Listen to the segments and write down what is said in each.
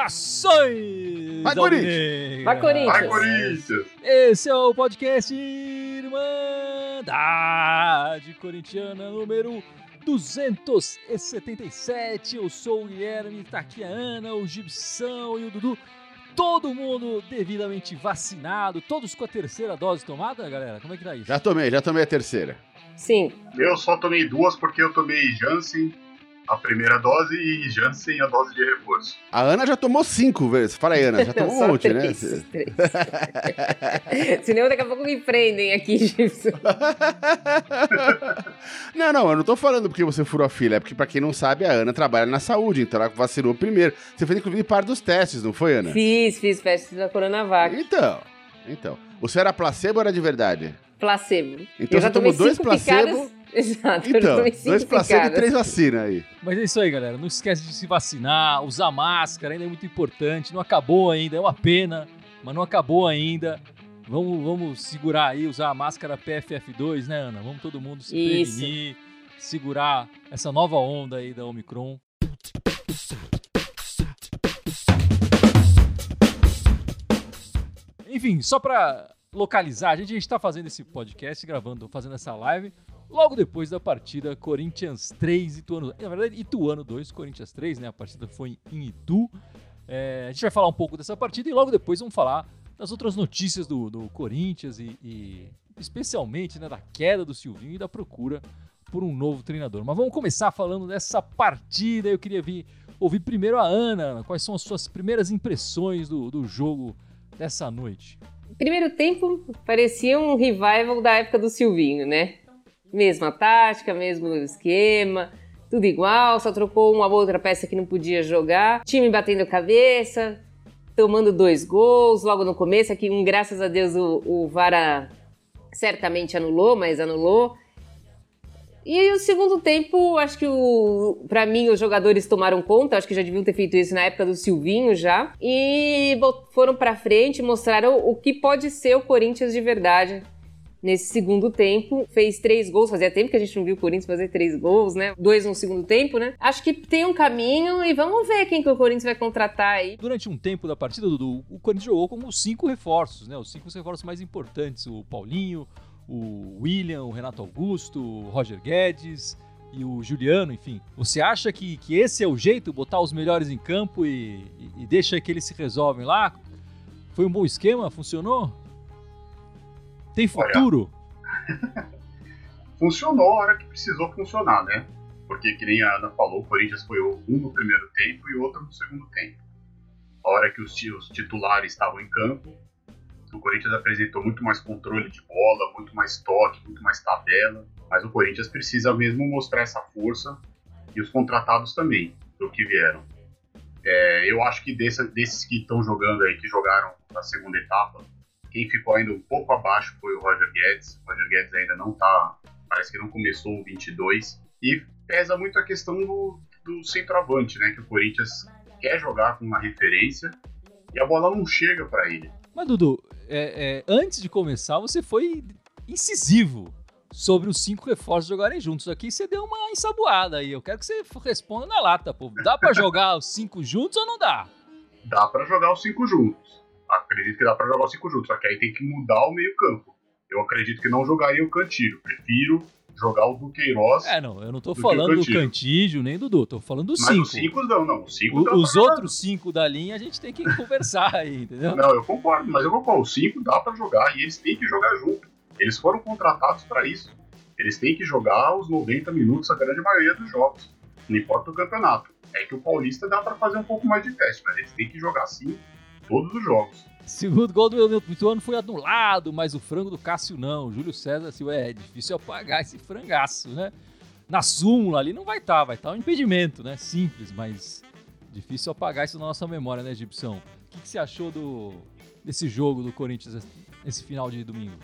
Saudações! Vai, Corinthians! Vai, Corinthians! Vai, Corinthians! Esse é o podcast Irmandade Corintiana número 277. Eu sou o Guilherme, tá aqui a Ana, o Gibson e o Dudu. Todo mundo devidamente vacinado, todos com a terceira dose tomada, galera? Como é que tá isso? Já tomei, já tomei a terceira. Sim. Eu só tomei duas porque eu tomei Janssen a primeira dose e Janssen a dose de reforço. A Ana já tomou cinco vezes. Fala aí, Ana, já tomou um monte, né? três, três. Senão daqui a pouco me prendem aqui, Gibson. não, não, eu não tô falando porque você furou a fila, é porque, pra quem não sabe, a Ana trabalha na saúde, então ela vacinou primeiro. Você fez, inclusive, parte dos testes, não foi, Ana? Fiz, fiz testes da Coronavac. Então, então. Você era placebo ou era de verdade? Placebo. Então eu já você tomou dois placebo? Exato, Então, dois placebo e três vacinas aí. Mas é isso aí, galera. Não esquece de se vacinar, usar máscara, ainda é muito importante. Não acabou ainda, é uma pena, mas não acabou ainda. Vamos, vamos segurar aí, usar a máscara PFF2, né, Ana? Vamos todo mundo se Isso. prevenir, segurar essa nova onda aí da Omicron. Enfim, só pra localizar, a gente, a gente tá fazendo esse podcast, gravando, fazendo essa live, logo depois da partida Corinthians 3, Ituano. Na verdade, Ituano 2, Corinthians 3, né? A partida foi em Itu. É, a gente vai falar um pouco dessa partida e logo depois vamos falar das outras notícias do, do Corinthians e, e especialmente né, da queda do Silvinho e da procura por um novo treinador. Mas vamos começar falando dessa partida. Eu queria vir, ouvir primeiro a Ana. Ana. Quais são as suas primeiras impressões do, do jogo dessa noite? Primeiro tempo parecia um revival da época do Silvinho, né? Mesma tática, mesmo esquema, tudo igual, só trocou uma outra peça que não podia jogar. Time batendo cabeça, tomando dois gols logo no começo. Aqui, um, graças a Deus, o, o Vara certamente anulou, mas anulou. E aí, o segundo tempo, acho que o, para mim os jogadores tomaram conta, acho que já deviam ter feito isso na época do Silvinho já, e foram pra frente, mostraram o que pode ser o Corinthians de verdade nesse segundo tempo. Fez três gols, fazia tempo que a gente não viu o Corinthians fazer três gols, né? Dois no segundo tempo, né? Acho que tem um caminho e vamos ver quem que o Corinthians vai contratar aí. Durante um tempo da partida, Dudu, o Corinthians jogou como os cinco reforços, né? Os cinco reforços mais importantes. O Paulinho, o William, o Renato Augusto, o Roger Guedes e o Juliano, enfim. Você acha que, que esse é o jeito, botar os melhores em campo e, e, e deixa que eles se resolvem lá? Foi um bom esquema? Funcionou? Tem Olha, futuro? Funcionou a hora que precisou funcionar, né? Porque, que nem a Ana falou, o Corinthians foi um no primeiro tempo e outro no segundo tempo. A hora que os, os titulares estavam em campo, o Corinthians apresentou muito mais controle de bola, muito mais toque, muito mais tabela. Mas o Corinthians precisa mesmo mostrar essa força e os contratados também, do que vieram. É, eu acho que dessa- desses que estão jogando aí, que jogaram na segunda etapa, quem ficou ainda um pouco abaixo foi o Roger Guedes. O Roger Guedes ainda não tá, parece que não começou o 22. E pesa muito a questão do, do centroavante, né? Que o Corinthians quer jogar com uma referência e a bola não chega para ele. Mas, Dudu, é, é, antes de começar, você foi incisivo sobre os cinco reforços jogarem juntos. Aqui você deu uma ensaboada aí. Eu quero que você responda na lata, pô. Dá pra jogar os cinco juntos ou não dá? Dá para jogar os cinco juntos. Acredito que dá para jogar os cinco juntos, só que aí tem que mudar o meio-campo. Eu acredito que não jogaria o Cantilho. Prefiro jogar o Duqueiroz. É, não, eu não tô Do falando do. Cantígio nem do Dudu, tô falando dos mas cinco. os cinco não, não. Os cinco O- dá os pra jogar. outros cinco da linha a gente tem que conversar aí, entendeu? Não, eu concordo, mas eu concordo. Os cinco dá pra jogar e eles têm que jogar junto. Eles foram contratados pra isso. Eles têm que jogar os 90 minutos, a grande maioria dos jogos. Não importa o campeonato. É que o Paulista dá pra fazer um pouco mais de teste, mas eles têm que jogar sim todos os jogos. Segundo gol do Ituano foi anulado, mas o frango do Cássio não. Júlio César, assim, ué, é difícil apagar esse frangaço, né? Na súmula ali não vai estar, vai estar um impedimento, né? Simples, mas difícil apagar isso na nossa memória, né, Gibson? O que, que você achou do, desse jogo do Corinthians esse final de domingo?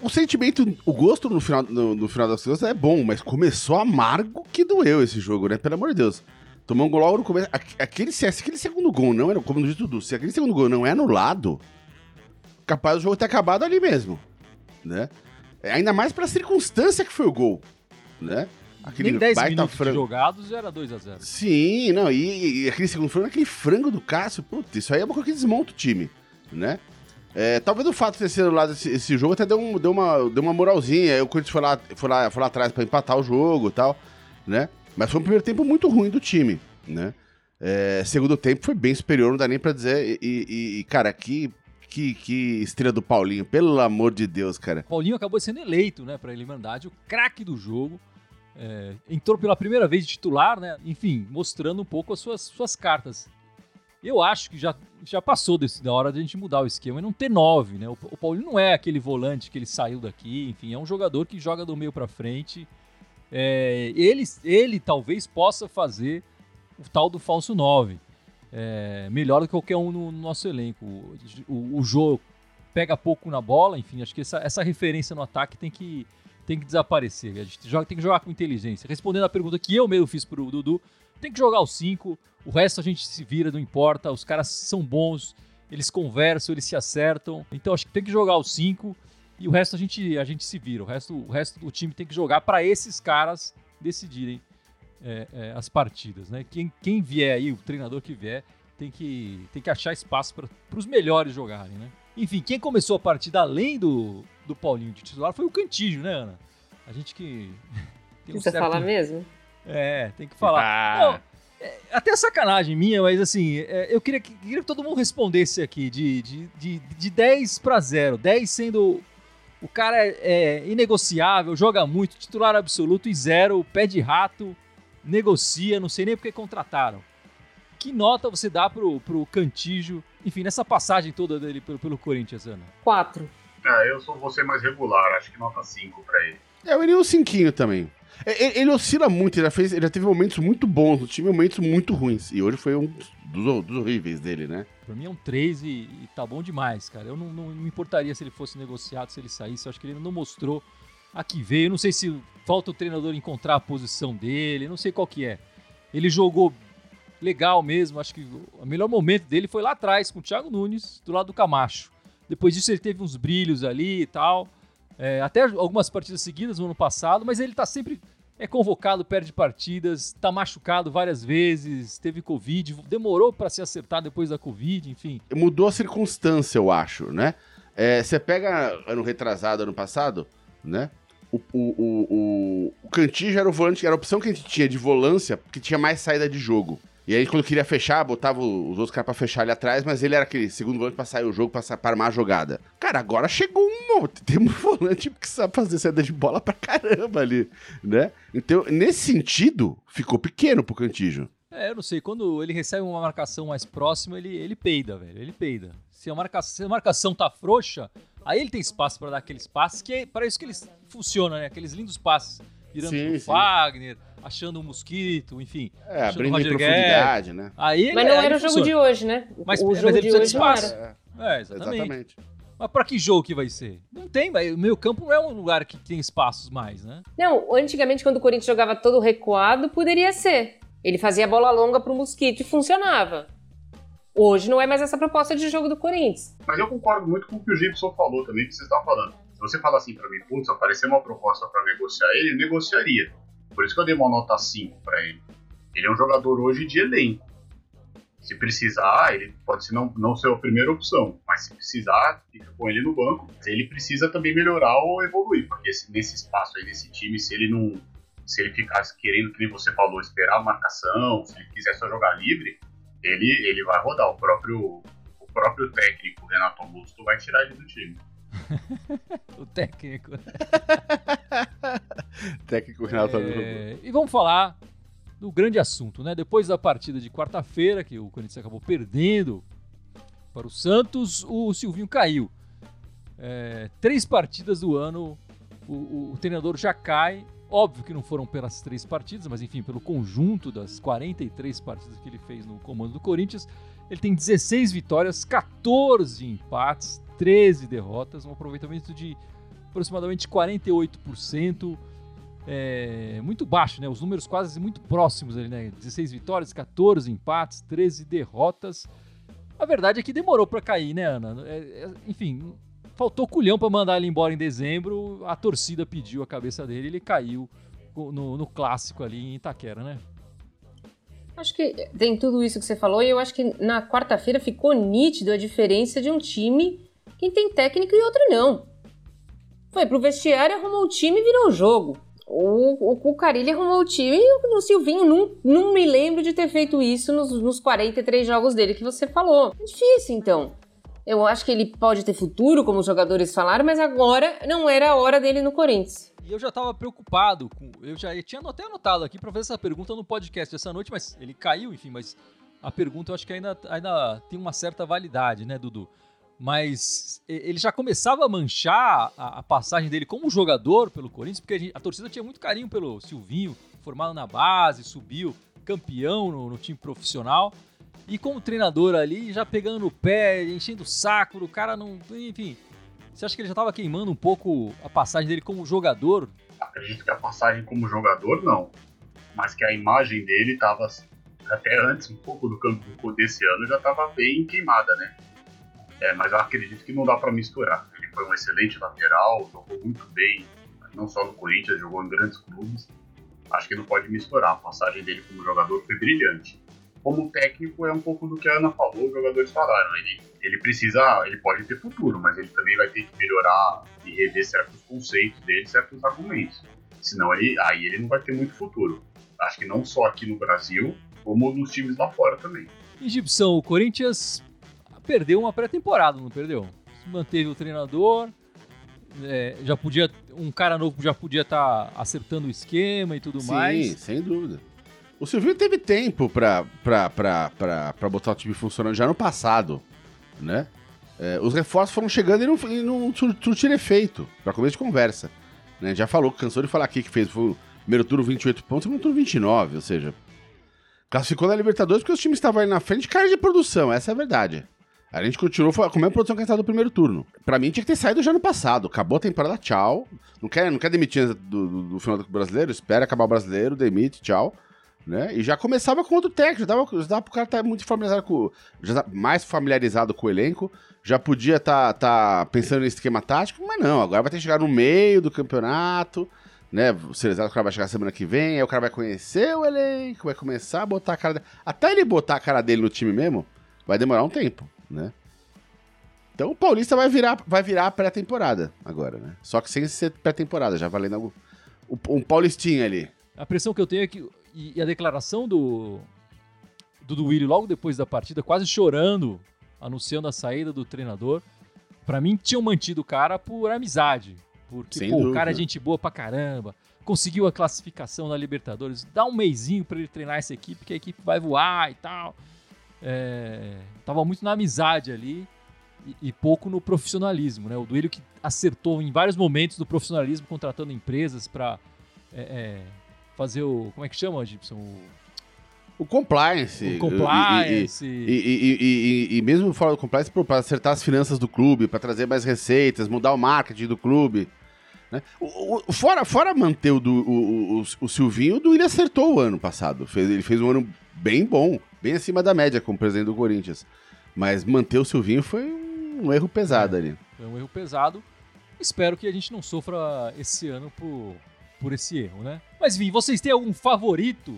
O sentimento, o gosto no final, no, no final das contas é bom, mas começou amargo que doeu esse jogo, né? Pelo amor de Deus. Tomou um gol logo no começo. Aque- Aquele, aquele segundo gol não era, como no Dudu, se aquele segundo gol não é anulado, capaz do jogo ter acabado ali mesmo, né? É, Ainda mais pra circunstância que foi o gol, né? Aquele Nem 10 baita minutos frango. jogados era 2x0. Sim, não, e, e aquele segundo frango, aquele frango do Cássio, putz, isso aí é uma coisa que desmonta o time, né? É, talvez o fato de ter sido lá esse, esse jogo até deu, um- deu, uma, deu uma moralzinha. Aí o Corinthians foi lá, foi, lá, foi lá atrás pra empatar o jogo e tal, né? Mas foi um primeiro tempo muito ruim do time, né? É, segundo tempo foi bem superior, não dá nem pra dizer. E, e- e, cara, que, que, que estrela do Paulinho, pelo amor de Deus, cara. Paulinho acabou sendo eleito, né, pra Irmandade, o craque do jogo. É, entrou pela primeira vez de titular, né? Enfim, mostrando um pouco as suas, suas cartas. Eu acho que já, já passou desse, da hora de a gente mudar o esquema e não ter nove, né? O, o Paulinho não é aquele volante que ele saiu daqui, enfim, é um jogador que joga do meio pra frente. É, ele, ele talvez possa fazer o tal do falso 9. É, melhor do que qualquer um no, no nosso elenco. O, o, o Jô pega pouco na bola, enfim, acho que essa, essa referência no ataque tem que, tem que desaparecer. A gente joga, tem que jogar com inteligência. Respondendo a pergunta que eu mesmo fiz pro Dudu, tem que jogar os cinco, o resto a gente se vira, não importa, os caras são bons, eles conversam, eles se acertam. Então acho que tem que jogar os cinco e o resto a gente, a gente se vira. O resto, o resto do time tem que jogar para esses caras decidirem é, é, as partidas, né? Quem, quem vier aí, o treinador que vier, tem que, tem que achar espaço para os melhores jogarem, né? Enfim, quem começou a partida além do, do Paulinho de titular foi o Cantígio, né, Ana? A gente que. tem um Precisa certo- falar mesmo? É, tem que falar. Ah. Não, é, até sacanagem minha, mas assim, é, eu queria que, queria que todo mundo respondesse aqui de, de, de, de 10 para 0. 10 sendo. O cara é, é inegociável, joga muito, titular absoluto e zero, pé de rato, negocia, não sei nem porque contrataram. Que nota você dá pro, pro Cantígio, enfim, nessa passagem toda dele pelo, pelo Corinthians, Ana? Quatro. É, eu sou você mais regular, acho que nota 5 pra ele. É, eu iria um cinquinho também. É, Ele, ele oscila muito, ele já, fez, ele já teve momentos muito bons no time e momentos muito ruins. E hoje foi um dos, dos horríveis dele, né? Pra mim é um 3 e, e tá bom demais, cara. Eu não, não me importaria se ele fosse negociado, se ele saísse. Eu acho que ele não mostrou a que veio. Não sei se falta o treinador encontrar a posição dele, não sei qual que é. Ele jogou legal mesmo. Acho que o melhor momento dele foi lá atrás, com o Thiago Nunes, do lado do Camacho. Depois disso ele teve uns brilhos ali e tal. É, até algumas partidas seguidas no ano passado, mas ele tá sempre é convocado, perde partidas, tá machucado várias vezes, teve Covid, demorou para se acertar depois da Covid, enfim. Mudou a circunstância, eu acho, né? É, Você pega ano retrasado, ano passado, né? O, o, o, o, o Cantígio era o volante, era a opção que a gente tinha de volância, porque tinha mais saída de jogo. E aí, quando queria fechar, botava os outros caras pra fechar ali atrás, mas ele era aquele segundo volante pra sair o jogo, pra, pra armar a jogada. Cara, agora chegou um monte. Tem um volante que sabe fazer saída de bola pra caramba ali, né? Então, nesse sentido, ficou pequeno pro Cantígio. É, eu não sei, quando ele recebe uma marcação mais próxima, ele, ele peida, velho, ele peida. Se a, marca, se a marcação tá frouxa, aí ele tem espaço para dar aqueles passes, que é para isso que eles funcionam, né? Aqueles lindos passes, virando Sim, pro sim. Achando achando um mosquito, enfim. É, abrindo em profundidade, né? Aí ele, Mas não aí era o ele jogo de hoje, né? Mas- o mas jogo ele de precisa de hoje espaço. era. É, exatamente. Exatamente. Mas pra que jogo que vai ser? Não tem, mas o meio campo não é um lugar que tem espaços mais, né? Não, antigamente quando o Corinthians jogava todo recuado, poderia ser. Ele fazia bola longa pro Mosquito e funcionava. Hoje não é mais essa proposta de jogo do Corinthians. Mas eu concordo muito com o que o Gibson falou também, que vocês estavam falando. Se você fala assim pra mim, putz, apareceu uma proposta pra negociar ele, eu negociaria. Por isso que eu dei uma nota 5 pra ele. Ele é um jogador hoje de elenco. Se precisar, ele pode ser não, não ser a primeira opção, mas se precisar, fica com ele no banco. Ele precisa também melhorar ou evoluir, porque se- nesse espaço aí, nesse time, se ele não. Se ele ficasse querendo, que nem você falou, esperar a marcação, se ele quiser só jogar livre, ele, ele vai rodar. O próprio, o próprio técnico, Renato Augusto, vai tirar ele do time. O técnico. Técnico Renato Augusto. É, e vamos falar do grande assunto, né? Depois da partida de quarta-feira, que o Corinthians acabou perdendo para o Santos, o Silvinho caiu. É, três partidas do ano, o, o- o treinador já cai. Óbvio que não foram pelas três partidas, mas enfim, pelo conjunto das 43 partidas que ele fez no comando do Corinthians. Ele tem 16 vitórias, 14 empates, 13 derrotas, um aproveitamento de aproximadamente 48%. É, muito baixo, né? Os números quase muito próximos ali, né? 16 vitórias, 14 empates, 13 derrotas. A verdade é que demorou para cair, né, Ana? É, é, enfim, faltou culhão para mandar ele embora em dezembro. A torcida pediu a cabeça dele, ele caiu no, no clássico ali em Itaquera, né? Acho que tem tudo isso que você falou e eu acho que na quarta-feira ficou nítido a diferença de um time que tem técnico e outro não. Foi pro vestiário, arrumou o time e virou o jogo. O, o Cucarilli arrumou o time e o Silvinho não, não me lembro de ter feito isso nos, nos 43 jogos dele que você falou. É difícil, então. Eu acho que ele pode ter futuro, como os jogadores falaram, mas agora não era a hora dele no Corinthians. E eu já estava preocupado com. Eu já tinha até anotado aqui para fazer essa pergunta no podcast essa noite, mas ele caiu, enfim, mas a pergunta eu acho que ainda, ainda tem uma certa validade, né, Dudu? Mas ele já começava a manchar a, a passagem dele como jogador pelo Corinthians, porque a, gente, a, torcida tinha muito carinho pelo Silvinho, formado na base, subiu, campeão no, no time profissional. E como treinador ali, já pegando no pé, enchendo o saco do cara, não. Enfim, você acha que ele já estava queimando um pouco a passagem dele como jogador? Acredito que a passagem como jogador não, mas que a imagem dele estava até antes um pouco do campo desse ano já estava bem queimada, né? É, mas eu acredito que não dá para misturar. Ele foi um excelente lateral, jogou muito bem, não só no Corinthians, jogou em grandes clubes. Acho que não pode misturar. A passagem dele como jogador foi brilhante como técnico é um pouco do que a Ana falou, os jogadores falaram. Ele, ele precisa, ele pode ter futuro, mas ele também vai ter que melhorar e rever certos conceitos dele, certos argumentos. Senão ele, aí ele não vai ter muito futuro. Acho que não só aqui no Brasil, como nos times lá fora também. Gibson, o Corinthians perdeu uma pré-temporada, não perdeu? Manteve o treinador, é, já podia um cara novo já podia estar tá acertando o esquema e tudo Sim, mais. Sim, sem dúvida. O Silvio teve tempo pra, pra, pra, pra, pra botar o time funcionando já no passado, né? É, os reforços foram chegando e não, e não surtiram efeito, pra começo de conversa. Né? Já falou, cansou de falar aqui que fez o primeiro turno 28 pontos e segundo turno 29, ou seja, classificou na Libertadores porque os times estavam aí na frente, cara de produção, essa é a verdade. A gente continuou com a mesma produção que a gente do primeiro turno. Pra mim tinha que ter saído já no passado. Acabou a temporada, tchau. Não quer, não quer demitir do, do, do final do brasileiro? Espera acabar o brasileiro, demite, tchau. Né? E já começava com outro técnico, já dava, já dava pro cara estar tá muito familiarizado com. Já mais familiarizado com o elenco, já podia estar tá, tá pensando nesse esquema tático, mas não, agora vai ter que chegar no meio do campeonato, né? O Cerezado, o cara vai chegar semana que vem, aí o cara vai conhecer o elenco, vai começar a botar a cara. Até ele botar a cara dele no time mesmo, vai demorar um tempo, né? Então o Paulista vai virar, vai virar pré-temporada agora, né? Só que sem ser pré-temporada, já valendo algo. Um Paulistinho ali. A pressão que eu tenho é que e, e a declaração do, do Duílio logo depois da partida, quase chorando, anunciando a saída do treinador, para mim tinham mantido o cara por amizade. Porque, pô, o cara é gente boa pra caramba, conseguiu a classificação na Libertadores, dá um meizinho para ele treinar essa equipe, que a equipe vai voar e tal. É, tava muito na amizade ali e, e, pouco no profissionalismo, né? O Duílio que acertou em vários momentos do profissionalismo, contratando empresas para é, é, fazer o. Como é que chama, Gibson? O, o compliance. O compliance. E, e, e, e, mesmo fora do compliance, para acertar as finanças do clube, para trazer mais receitas, mudar o marketing do clube. Né? O, o, fora, fora manter o, do, o, o, o Silvinho, o Duílio acertou o ano passado. Fez, ele fez um ano bem bom, bem acima da média como presidente do Corinthians. Mas manter o Silvinho foi um erro pesado é, ali. Foi um erro pesado. Espero que a gente não sofra esse ano por, por esse erro, né? Mas, enfim, vocês têm algum favorito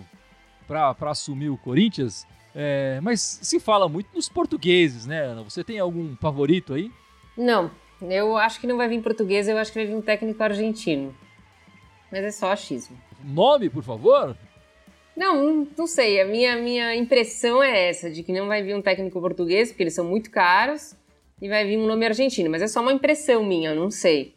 para assumir o Corinthians? É, mas se fala muito dos portugueses, né, Ana? Você tem algum favorito aí? Não, eu acho que não vai vir português, eu acho que vai vir um técnico argentino. Mas é só achismo. Nome, por favor? Não, não sei. A minha, minha impressão é essa, de que não vai vir um técnico português, porque eles são muito caros, e vai vir um nome argentino. Mas é só uma impressão minha, eu não sei.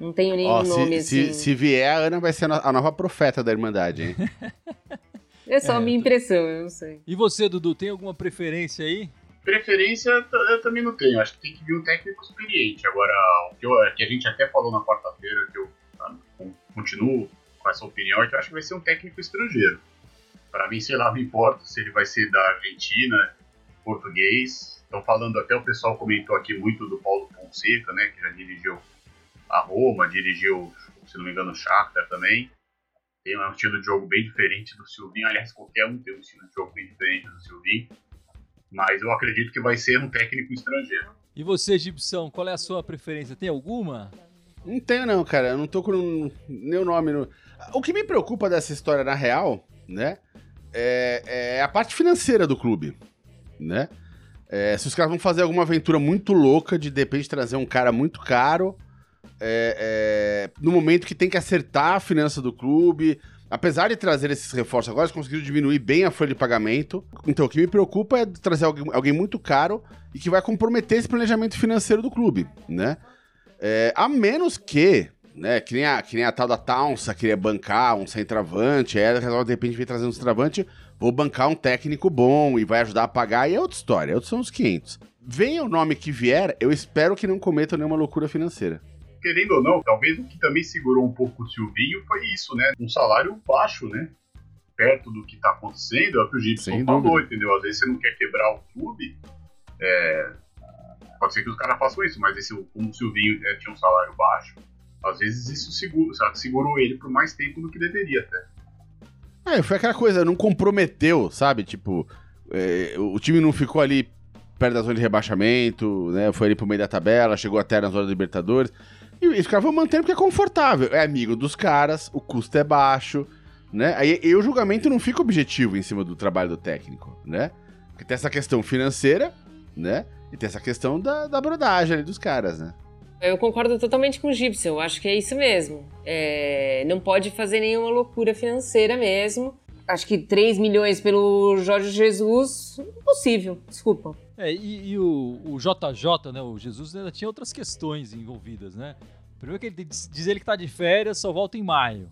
Não tenho nenhum Ó, nome se, assim. Se, se vier, a Ana vai ser a nova profeta da Irmandade, hein? é só é, a minha impressão, eu não sei. E você, Dudu, tem alguma preferência aí? Preferência eu também não tenho. Acho que tem que vir um técnico experiente. Agora, o que, eu, que a gente até falou na quarta-feira, que eu tá, continuo com essa opinião, é que eu acho que vai ser um técnico estrangeiro. Para mim, sei lá, não importa se ele vai ser da Argentina, português. Estão falando, até o pessoal comentou aqui muito do Paulo Fonseca, né, que já dirigiu a Roma, dirigiu, se não me engano, o Shakhtar também. Tem um estilo de jogo bem diferente do Silvinho. Aliás, qualquer um tem um estilo de jogo bem diferente do Silvinho. Mas eu acredito que vai ser um técnico estrangeiro. E você, Gibson, qual é a sua preferência? Tem alguma? Não tenho, não, cara. Eu não tô com nenhum nome. No... O que me preocupa dessa história, na real, né? É, é a parte financeira do clube, né? É, se os caras vão fazer alguma aventura muito louca de de repente trazer um cara muito caro, é, é, no momento que tem que acertar a finança do clube, apesar de trazer esses reforços agora, eles conseguiram diminuir bem a folha de pagamento. Então, o que me preocupa é trazer alguém, alguém muito caro e que vai comprometer esse planejamento financeiro do clube, né? É, a menos que, né, que nem, a, que nem a tal da Townsa queria bancar um centroavante, aí ela de repente vem trazendo um centroavante, vou bancar um técnico bom e vai ajudar a pagar, e é outra história, outros são os 500. Venha o nome que vier, eu espero que não cometa nenhuma loucura financeira querendo ou não, talvez o que também segurou um pouco o Silvinho foi isso, né? Um salário baixo, né? Perto do que tá acontecendo, é o que o Gibson falou, entendeu? Às vezes você não quer quebrar o clube, é... pode ser que os caras façam isso, mas esse, como o Silvinho é, tinha um salário baixo, às vezes isso segura, sabe? segurou ele por mais tempo do que deveria até. É, foi aquela coisa, não comprometeu, sabe? Tipo, é, o time não ficou ali perto da zona de rebaixamento, né? Foi ali pro meio da tabela, chegou até na zona da Libertadores. E os caras vão mantendo porque é confortável. É amigo dos caras, o custo é baixo, né? Aí e o julgamento não fica objetivo em cima do trabalho do técnico, né? Porque tem essa questão financeira, né? E tem essa questão da, da brodagem ali dos caras, né? Eu concordo totalmente com o Gibson, eu acho que é isso mesmo. É, não pode fazer nenhuma loucura financeira mesmo. Acho que 3 milhões pelo Jorge Jesus, impossível, desculpa. É, e, e o, o, JJ, né, o Jesus ainda tinha outras questões envolvidas, né? Primeiro que ele diz, diz ele que tá de férias, só volta em maio.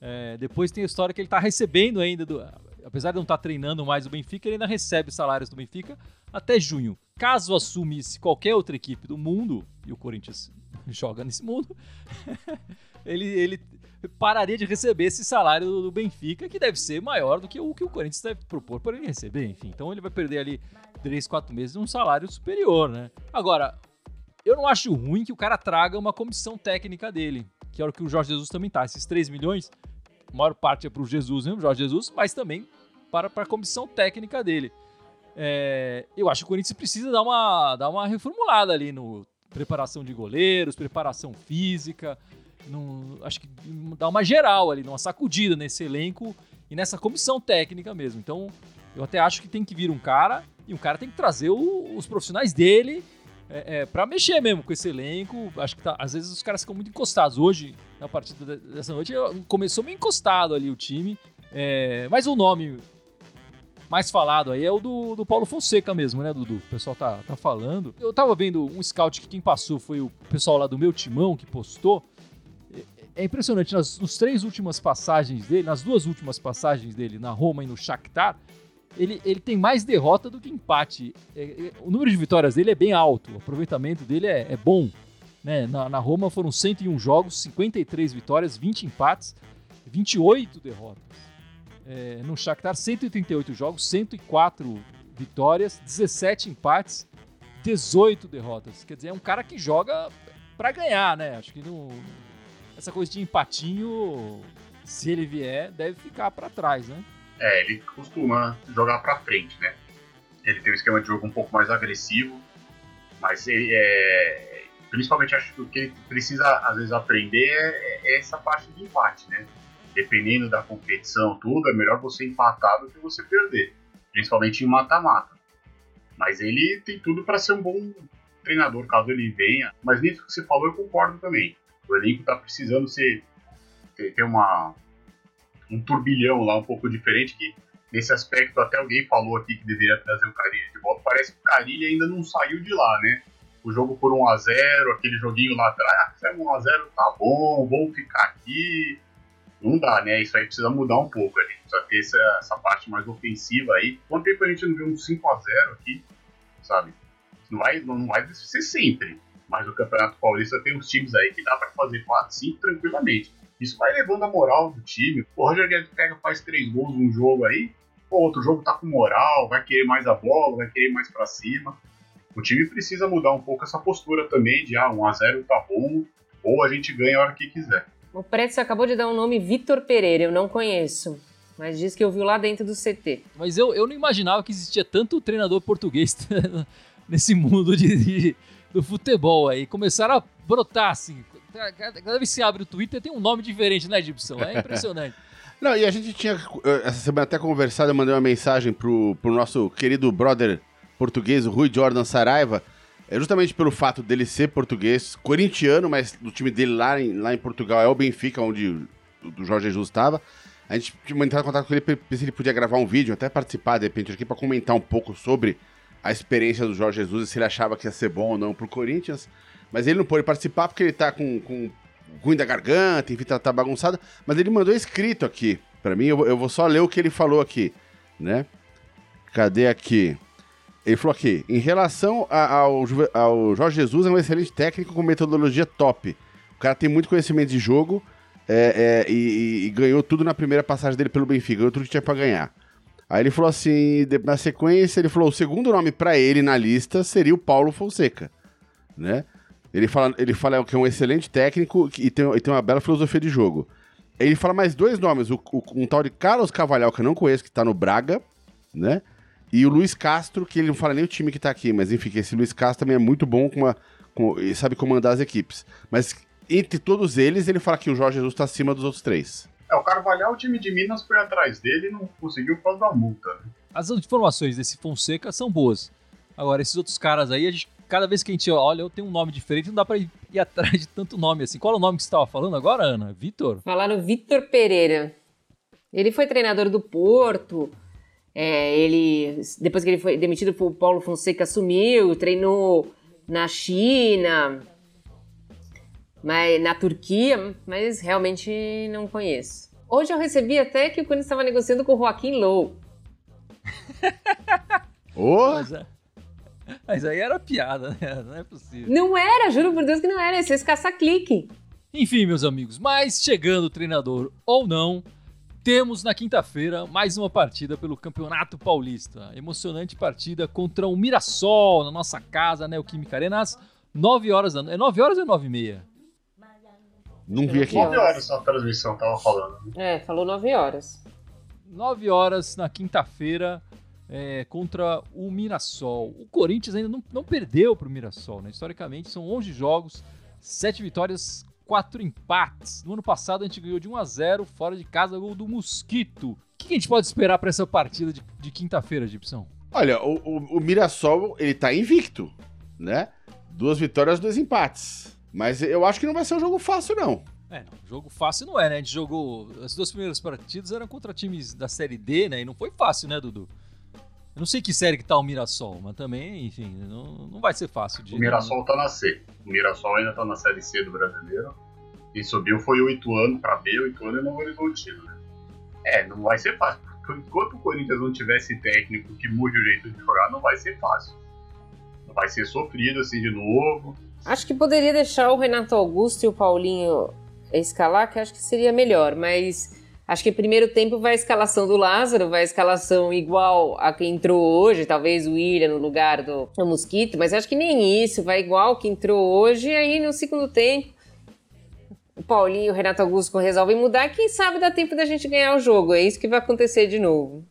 É, depois tem a história que ele tá recebendo ainda, do, apesar de não estar tá treinando mais o Benfica, ele ainda recebe salários do Benfica até junho. Caso assumisse qualquer outra equipe do mundo, e o Corinthians joga nesse mundo, ele, ele pararia de receber esse salário do Benfica, que deve ser maior do que o que o Corinthians deve propor para ele receber, enfim. Então ele vai perder ali 3, 4 meses um salário superior, né? Agora, eu não acho ruim que o cara traga uma comissão técnica dele, que é o que o Jorge Jesus também tá. Esses 3 milhões, a maior parte é para o Jesus mesmo, Jorge Jesus, mas também para, para a comissão técnica dele. É, eu acho que o Corinthians precisa dar uma, dar uma reformulada ali no preparação de goleiros, preparação física, no, acho que dar uma geral ali, uma sacudida nesse elenco e nessa comissão técnica mesmo. Então, eu até acho que tem que vir um cara e um cara tem que trazer o, os profissionais dele é, é, para mexer mesmo com esse elenco. Acho que tá, às vezes os caras ficam muito encostados. Hoje, na partida dessa noite, começou meio encostado ali o time. É, mas o nome mais falado aí é o do, do Paulo Fonseca mesmo, né, Dudu? O pessoal tá, tá falando. Eu tava vendo um scout que quem passou foi o pessoal lá do meu timão que postou. É, impressionante, nas, nas três últimas passagens dele, nas duas últimas passagens dele, na Roma e no Shakhtar, ele, ele tem mais derrota do que empate. É, é, o número de vitórias dele é bem alto, o aproveitamento dele é, é bom. Né? Na, na, Roma foram 101 jogos, 53 vitórias, 20 empates, 28 derrotas. É, no Shakhtar, 138 jogos, 104 vitórias, 17 empates, 18 derrotas. Quer dizer, é um cara que joga para ganhar, né? Acho que não, essa coisa de empatinho, se ele vier, deve ficar para trás, né? É, ele costuma jogar para frente, né? Ele tem um esquema de jogo um pouco mais agressivo, mas ele é, principalmente acho que o que ele precisa às vezes aprender é, é essa parte de empate, né? Dependendo da competição, tudo, é melhor você empatar do que você perder, principalmente em mata-mata. Mas ele tem tudo para ser um bom treinador caso ele venha. Mas nisso que você falou, eu concordo também. O elenco está precisando ser, ter, ter uma, um turbilhão lá um pouco diferente que nesse aspecto até alguém falou aqui que deveria trazer o Carilli de volta. Parece que o Carilli ainda não saiu de lá, né? O jogo por 1 a 0 aquele joguinho lá atrás, ah, 1 a 0 tá bom, vamos ficar aqui. Não dá, né? Isso aí precisa mudar um pouco. A gente precisa ter essa, essa parte mais ofensiva aí. Quanto tempo a gente não viu um 5 a 0 aqui, sabe? Não vai, não vai ser sempre. Mas o Campeonato Paulista tem uns times aí que dá para fazer 4, 5 tranquilamente. Isso vai levando a moral do time. O Roger Guedes pega, faz três gols num jogo aí, o outro jogo tá com moral, vai querer mais a bola, vai querer mais para cima. O time precisa mudar um pouco essa postura também de ah, 1x0 tá bom, ou a gente ganha a hora que quiser. O Preto acabou de dar um nome Vitor Pereira, eu não conheço. Mas diz que ouviu lá dentro do CT. Mas eu, eu não imaginava que existia tanto treinador português nesse mundo de, de, do futebol aí. Começaram a brotar assim. Cada vez que se abre o Twitter tem um nome diferente, né, Gibson? É impressionante. Não, e a gente tinha eh, essa semana até conversado, eu mandei uma mensagem pro, pro nosso querido brother português, o Rui Jordan Saraiva, é justamente pelo fato dele ser português, corintiano, mas o time dele lá em, lá em Portugal é o Benfica, onde o Jorge Jesus estava. A gente tinha entrado em contato com ele para ver se ele podia gravar um vídeo, até participar de repente aqui para comentar um pouco sobre a experiência do Jorge Jesus e se ele achava que ia ser bom ou não pro Corinthians. Mas ele não pôde participar porque ele tá com, com ruim da garganta, enfim, tá, tá bagunçado. Mas ele mandou escrito aqui para mim, eu, eu vou só ler o que ele falou aqui, né? Cadê aqui? Ele falou aqui, em relação ao, ao Jorge Jesus, é um excelente técnico com metodologia top. O cara tem muito conhecimento de jogo é, é, e, e, ganhou tudo na primeira passagem dele pelo Benfica, ganhou tudo que tinha pra ganhar. Aí ele falou assim, na sequência, ele falou, o segundo nome para ele na lista seria o Paulo Fonseca, né? Ele fala, ele fala que é um excelente técnico e tem, e tem uma bela filosofia de jogo. Ele fala mais dois nomes, o, o, um tal de Carlos Cavalhal, que eu não conheço, que tá no Braga, né? E o Luiz Castro, que ele não fala nem o time que tá aqui, mas enfim, que esse Luiz Castro também é muito bom com uma, com, sabe comandar as equipes. Mas entre todos eles, ele fala que o Jorge Jesus tá acima dos outros três. É, o Carvalhal, o time de Minas foi atrás dele e não conseguiu fazer uma multa. Né? As informações desse Fonseca são boas. Agora, esses outros caras aí, a gente, cada vez que a gente olha, eu tenho um nome diferente, não dá pra ir, ir atrás de tanto nome assim. Qual é o nome que você estava falando agora, Ana? Vitor? Falaram Vitor Pereira. Ele foi treinador do Porto, é, ele, depois que ele foi demitido, o Paulo Fonseca assumiu, treinou na China, mas, na Turquia, mas realmente não conheço. Hoje eu recebi até que o Corinthians estava negociando com o Joaquim Low. oh. mas, é, mas, aí era piada, né? Não é possível. Não era, juro por Deus que não era. Vocês caça-clique. Enfim, meus amigos, mas chegando o treinador ou não, temos na quinta-feira mais uma partida pelo Campeonato Paulista. Emocionante partida contra o Mirassol na nossa casa, né? O Química Arena, às 9 horas da noite. É 9 horas ou é 9 e meia? Não vi aqui. 9 horas a transmissão tava falando. É, falou 9 horas. 9 horas na quinta-feira é, contra o Mirassol. O Corinthians ainda não, não perdeu para o Mirassol, né? Historicamente, são 11 jogos, 7 vitórias, quatro empates. No ano passado a gente ganhou de 1 a 0 fora de casa, gol do Mosquito. O que a gente pode esperar para essa partida de, de quinta-feira, Gibson? Olha, o, o, o, Mirassol, ele tá invicto, né? Duas vitórias, dois empates. Mas eu acho que não vai ser um jogo fácil, não. É, não, jogo fácil não é, né? A gente jogou. As duas primeiras partidas eram contra times da Série D, né? E não foi fácil, né, Dudu? Eu não sei que série que tá o Mirassol, mas também, enfim, não, não vai ser fácil de. O Mirassol tá na C. O Mirassol ainda tá na série C do brasileiro. E subiu foi o Ituano pra B, o Ituano é Novo Horizontino, né? É, não vai ser fácil. Enquanto o Corinthians não tivesse técnico que mude o jeito de jogar, não vai ser fácil. Vai ser sofrido assim de novo. Acho que poderia deixar o Renato Augusto e o Paulinho escalar, que acho que seria melhor, mas Acho que primeiro tempo vai a escalação do Lázaro, vai a escalação igual a que entrou hoje, talvez o William no lugar do, do Mosquito, mas acho que nem isso, vai igual que entrou hoje, e aí no segundo tempo o Paulinho e o Renato Augusto resolvem mudar, quem sabe dá tempo da gente ganhar o jogo, é isso que vai acontecer de novo.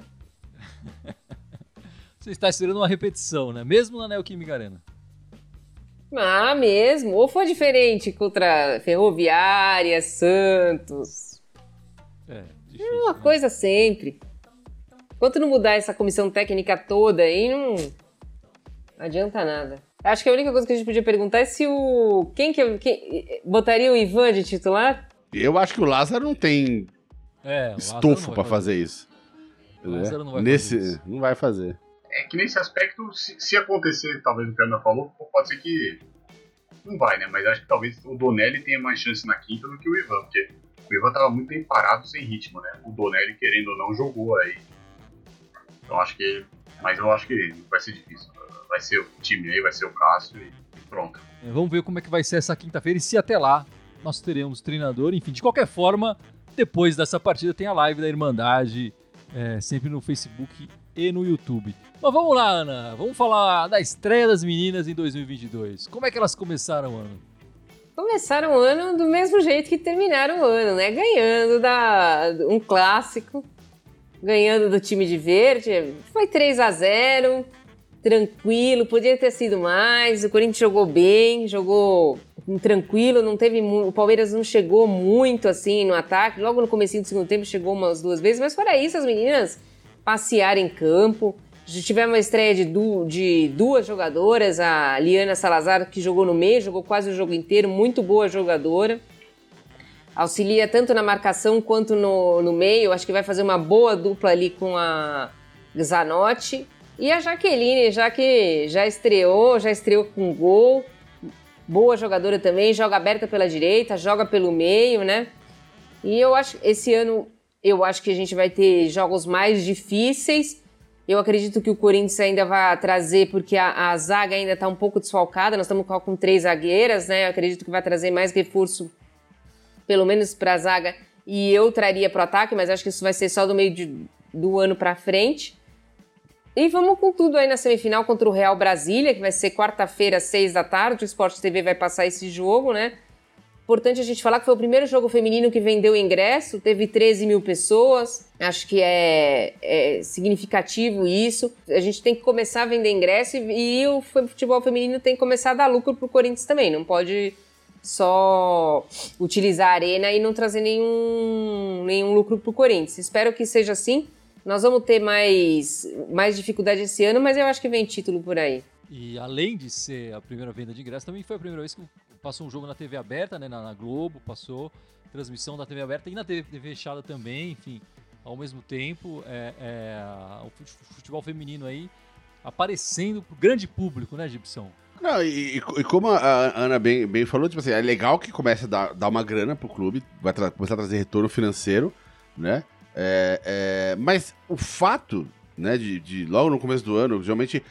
Você está esperando uma repetição, né? Mesmo na Neoquímica Arena. Ah, mesmo. Ou foi diferente contra Ferroviária, Santos. É, difícil, é uma né? coisa sempre. Enquanto não mudar essa comissão técnica toda aí, não adianta nada. Acho que a única coisa que a gente podia perguntar é se o. Quem que. Quem... Botaria o Ivan de titular? Eu acho que o Lázaro não tem é, estofo para fazer. fazer isso. O Lázaro não vai Nesse, fazer isso. Não vai fazer. É que nesse aspecto, se, se acontecer, talvez o que a Ana falou, pode ser que. Não vai, né? Mas acho que talvez o Donelli tenha mais chance na quinta do que o Ivan, porque o Ivan tava muito bem parado, sem ritmo, né? O Donelli, querendo ou não, jogou aí. Então acho que. Mas eu acho que vai ser difícil. Vai ser o time aí, vai ser o Cássio e pronto. É, vamos ver como é que vai ser essa quinta-feira e se até lá nós teremos treinador. Enfim, de qualquer forma, depois dessa partida tem a live da Irmandade, é, sempre no Facebook e no YouTube. Mas vamos lá, Ana. Vamos falar da estreia das meninas em 2022. Como é que elas começaram o ano? Começaram o ano do mesmo jeito que terminaram o ano, né? Ganhando da, um clássico ganhando do time de verde. Foi 3 a 0 tranquilo, podia ter sido mais. O Corinthians jogou bem, jogou tranquilo, não teve o Palmeiras não chegou muito assim no ataque. Logo no começo do segundo tempo chegou umas duas vezes, mas fora isso as meninas passearam em campo. Tivemos uma estreia de, du de duas jogadoras, a Liana Salazar que jogou no meio, jogou quase o jogo inteiro, muito boa jogadora. Auxilia tanto na marcação quanto no, no meio. Acho que vai fazer uma boa dupla ali com a Zanotti. E a Jaqueline, já que já estreou, já estreou com gol. Boa jogadora também, joga aberta pela direita, joga pelo meio, né? E eu acho esse ano eu acho que a gente vai ter jogos mais difíceis. Eu acredito que o Corinthians ainda vai trazer, porque a, a zaga ainda está um pouco desfalcada. Nós estamos com três zagueiras, né? Eu acredito que vai trazer mais reforço, pelo menos para a zaga. E eu traria para o ataque, mas acho que isso vai ser só do meio de, do ano para frente. E vamos com tudo aí na semifinal contra o Real Brasília, que vai ser quarta-feira, seis da tarde. O Sport TV vai passar esse jogo, né? Importante a gente falar que foi o primeiro jogo feminino que vendeu ingresso, teve 13 mil pessoas. Acho que é, é significativo isso. A gente tem que começar a vender ingresso e, e o futebol feminino tem que começar a dar lucro pro Corinthians também. Não pode só utilizar a arena e não trazer nenhum, nenhum lucro pro Corinthians. Espero que seja assim. Nós vamos ter mais, mais dificuldade esse ano, mas eu acho que vem título por aí. E além de ser a primeira venda de ingresso, também foi a primeira vez que passou um jogo na TV aberta, né, na, na Globo, passou transmissão da TV aberta e na TV, fechada também, enfim, ao mesmo tempo, é, é, o futebol feminino aí aparecendo pro grande público, né, Gibson? Não, e, e, como a Ana bem, bem falou, tipo assim, é legal que comece a dar, dar uma grana pro clube, vai começar a trazer retorno financeiro, né? É, é, mas o fato, né, de, de, logo no começo do ano, geralmente,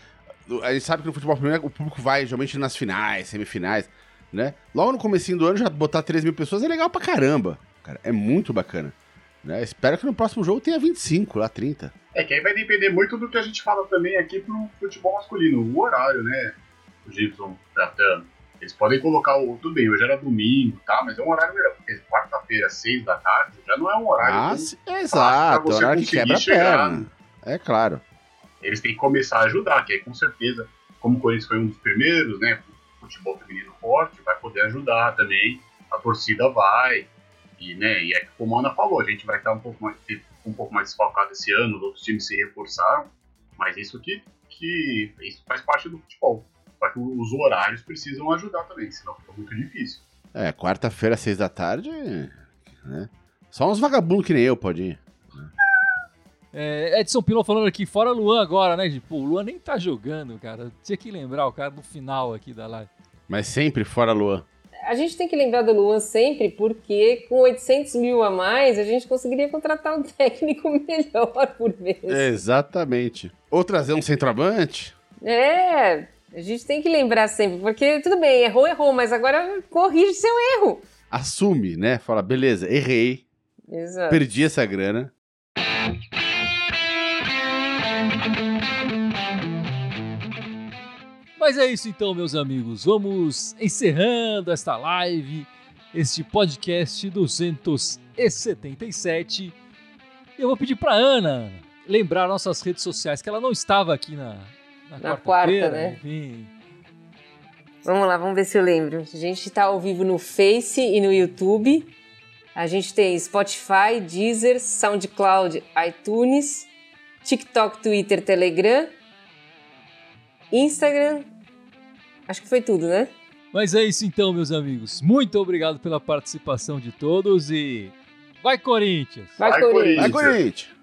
a gente sabe que no futebol feminino o público vai geralmente nas finais, semifinais, né? Logo no começo do ano já botar 3 mil pessoas é legal pra caramba, cara, é muito bacana. Né? Espero que no próximo jogo tenha 25, lá 30. É que aí vai depender muito do que a gente fala também aqui pro futebol masculino, o horário, né? O Gibson tratando. Eles podem colocar o. Tudo bem, hoje era domingo, tá? Mas é um horário melhor. Porque quarta-feira, seis da tarde, já não é um horário. Ah, é exato, é horário que quebra chegar. perna. É claro. Eles têm que começar a ajudar, que aí com certeza, como o Corinthians foi um dos primeiros, né? Futebol feminino forte, vai poder ajudar também. A torcida vai. E, né, e é como a Ana falou, a gente vai estar um pouco mais, um pouco mais desfalcado esse ano, os outros times se reforçaram, mas isso que, que isso faz parte do futebol. Só que os horários precisam ajudar também, senão fica muito difícil. É, quarta-feira, seis da tarde, né? Só uns vagabundos que nem eu pode. É, Edson Pilon falando aqui, fora Luan agora, né? Tipo, o Luan nem tá jogando, cara. Tinha que lembrar o cara no final aqui da live. Mas sempre fora Luan. A gente tem que lembrar do Luan sempre, porque com 800 mil a mais, a gente conseguiria contratar um técnico melhor por vez. Exatamente. Ou trazer um centroavante. É, a gente tem que lembrar sempre, porque tudo bem, errou, errou, mas agora corrige seu erro. Assume, né? Fala, beleza, errei. Exato. Perdi essa grana. Mas é isso então, meus amigos. Vamos encerrando esta live, este podcast 277. Eu vou pedir para Ana lembrar nossas redes sociais, que ela não estava aqui na, na, na quarta, né? Enfim. Vamos lá, vamos ver se eu lembro. A gente está ao vivo no Face e no YouTube. A gente tem Spotify, Deezer, SoundCloud, iTunes, TikTok, Twitter, Telegram, Instagram. Acho que foi tudo, né? Mas é isso então, meus amigos. Muito obrigado pela participação de todos e vai Corinthians! Vai, Corinthians! Vai Corinthians!